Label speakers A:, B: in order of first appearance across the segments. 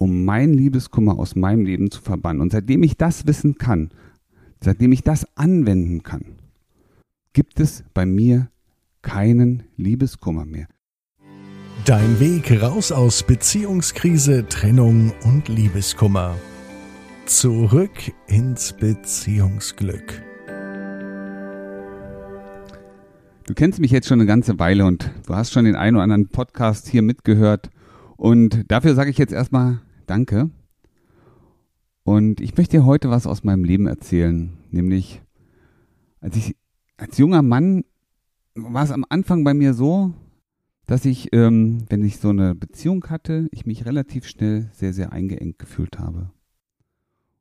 A: um meinen Liebeskummer aus meinem Leben zu verbannen. Und seitdem ich das wissen kann, seitdem ich das anwenden kann, gibt es bei mir keinen Liebeskummer mehr.
B: Dein Weg raus aus Beziehungskrise, Trennung und Liebeskummer. Zurück ins Beziehungsglück.
A: Du kennst mich jetzt schon eine ganze Weile und du hast schon den einen oder anderen Podcast hier mitgehört. Und dafür sage ich jetzt erstmal Danke. Und ich möchte dir heute was aus meinem Leben erzählen, nämlich als ich als junger Mann war es am Anfang bei mir so, dass ich, ähm, wenn ich so eine Beziehung hatte, ich mich relativ schnell sehr, sehr eingeengt gefühlt habe.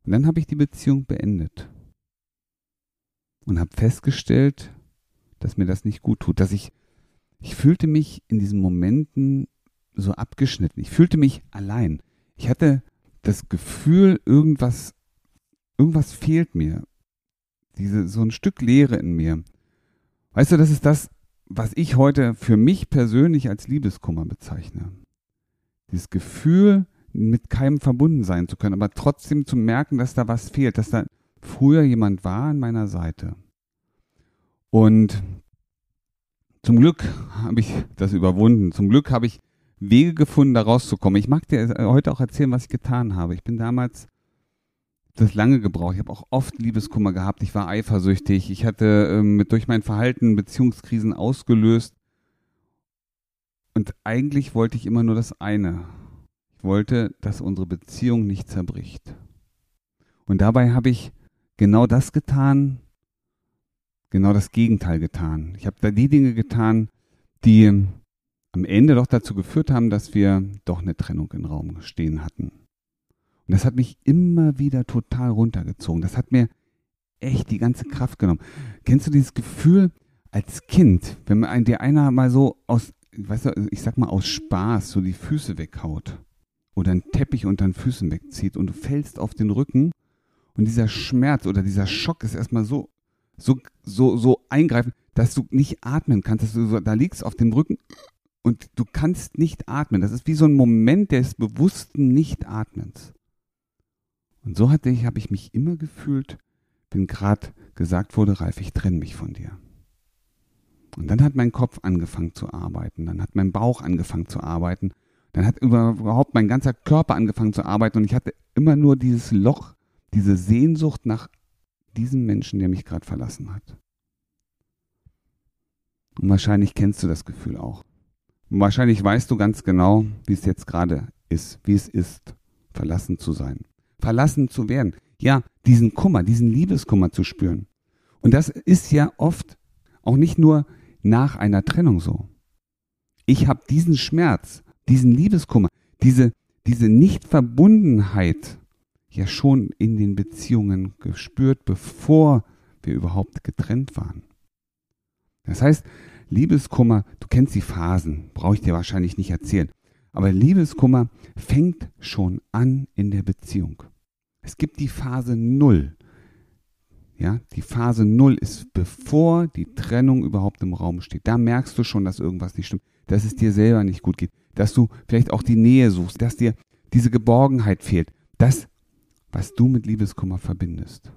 A: Und dann habe ich die Beziehung beendet und habe festgestellt, dass mir das nicht gut tut, dass ich, ich fühlte mich in diesen Momenten so abgeschnitten. Ich fühlte mich allein. Ich hatte das Gefühl, irgendwas, irgendwas fehlt mir. Diese, so ein Stück Leere in mir. Weißt du, das ist das, was ich heute für mich persönlich als Liebeskummer bezeichne. Dieses Gefühl, mit keinem verbunden sein zu können, aber trotzdem zu merken, dass da was fehlt, dass da früher jemand war an meiner Seite. Und zum Glück habe ich das überwunden. Zum Glück habe ich Wege gefunden, da rauszukommen. Ich mag dir heute auch erzählen, was ich getan habe. Ich bin damals das lange gebraucht. Ich habe auch oft Liebeskummer gehabt. Ich war eifersüchtig. Ich hatte ähm, durch mein Verhalten Beziehungskrisen ausgelöst. Und eigentlich wollte ich immer nur das eine. Ich wollte, dass unsere Beziehung nicht zerbricht. Und dabei habe ich genau das getan, genau das Gegenteil getan. Ich habe da die Dinge getan, die am Ende doch dazu geführt haben, dass wir doch eine Trennung im Raum stehen hatten. Und das hat mich immer wieder total runtergezogen. Das hat mir echt die ganze Kraft genommen. Kennst du dieses Gefühl als Kind, wenn man dir einer mal so aus, weißt du, ich sag mal aus Spaß so die Füße weghaut oder einen Teppich unter den Füßen wegzieht und du fällst auf den Rücken und dieser Schmerz oder dieser Schock ist erstmal so, so, so, so eingreifend, dass du nicht atmen kannst, dass du so, da liegst auf dem Rücken und du kannst nicht atmen. Das ist wie so ein Moment des bewussten Nichtatmens. Und so hatte ich, habe ich mich immer gefühlt, wenn gerade gesagt wurde, Ralf, ich trenne mich von dir. Und dann hat mein Kopf angefangen zu arbeiten, dann hat mein Bauch angefangen zu arbeiten, dann hat überhaupt mein ganzer Körper angefangen zu arbeiten und ich hatte immer nur dieses Loch, diese Sehnsucht nach diesem Menschen, der mich gerade verlassen hat. Und wahrscheinlich kennst du das Gefühl auch. Wahrscheinlich weißt du ganz genau, wie es jetzt gerade ist, wie es ist, verlassen zu sein verlassen zu werden. Ja, diesen Kummer, diesen Liebeskummer zu spüren. Und das ist ja oft auch nicht nur nach einer Trennung so. Ich habe diesen Schmerz, diesen Liebeskummer, diese, diese Nichtverbundenheit ja schon in den Beziehungen gespürt, bevor wir überhaupt getrennt waren. Das heißt, Liebeskummer, du kennst die Phasen, brauche ich dir wahrscheinlich nicht erzählen. Aber Liebeskummer fängt schon an in der Beziehung. Es gibt die Phase Null. Ja, die Phase Null ist bevor die Trennung überhaupt im Raum steht. Da merkst du schon, dass irgendwas nicht stimmt, dass es dir selber nicht gut geht, dass du vielleicht auch die Nähe suchst, dass dir diese Geborgenheit fehlt. Das, was du mit Liebeskummer verbindest.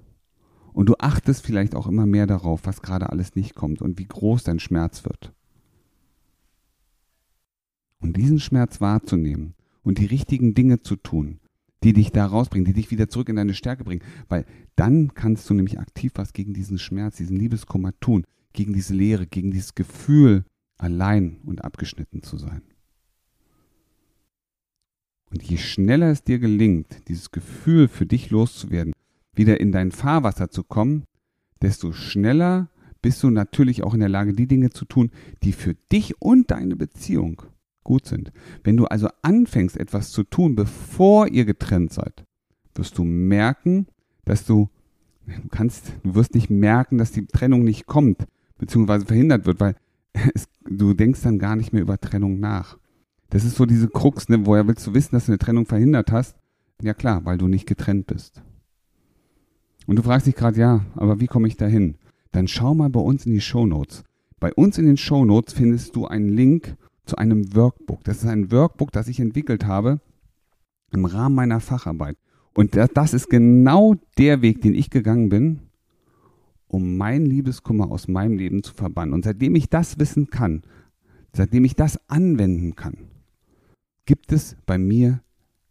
A: Und du achtest vielleicht auch immer mehr darauf, was gerade alles nicht kommt und wie groß dein Schmerz wird. Und diesen Schmerz wahrzunehmen und die richtigen Dinge zu tun, die dich da rausbringen, die dich wieder zurück in deine Stärke bringen. Weil dann kannst du nämlich aktiv was gegen diesen Schmerz, diesen Liebeskummer tun, gegen diese Leere, gegen dieses Gefühl, allein und abgeschnitten zu sein. Und je schneller es dir gelingt, dieses Gefühl für dich loszuwerden, wieder in dein Fahrwasser zu kommen, desto schneller bist du natürlich auch in der Lage, die Dinge zu tun, die für dich und deine Beziehung gut sind. Wenn du also anfängst, etwas zu tun, bevor ihr getrennt seid, wirst du merken, dass du, du kannst, du wirst nicht merken, dass die Trennung nicht kommt, beziehungsweise verhindert wird, weil es, du denkst dann gar nicht mehr über Trennung nach. Das ist so diese Krux, ne? woher willst du wissen, dass du eine Trennung verhindert hast? Ja klar, weil du nicht getrennt bist. Und du fragst dich gerade, ja, aber wie komme ich da hin? Dann schau mal bei uns in die Show Notes. Bei uns in den Show Notes findest du einen Link zu einem Workbook. Das ist ein Workbook, das ich entwickelt habe, im Rahmen meiner Facharbeit. Und das ist genau der Weg, den ich gegangen bin, um meinen Liebeskummer aus meinem Leben zu verbannen. Und seitdem ich das wissen kann, seitdem ich das anwenden kann, gibt es bei mir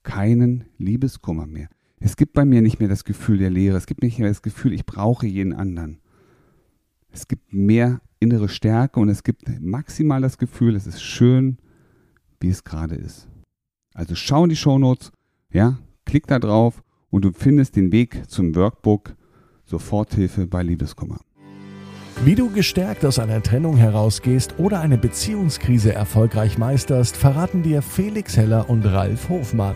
A: keinen Liebeskummer mehr. Es gibt bei mir nicht mehr das Gefühl der Leere. Es gibt nicht mehr das Gefühl, ich brauche jeden anderen. Es gibt mehr innere Stärke und es gibt maximal das Gefühl, es ist schön, wie es gerade ist. Also schau in die Shownotes, ja, klick da drauf und du findest den Weg zum Workbook Soforthilfe bei Liebeskummer.
B: Wie du gestärkt aus einer Trennung herausgehst oder eine Beziehungskrise erfolgreich meisterst, verraten dir Felix Heller und Ralf Hofmann.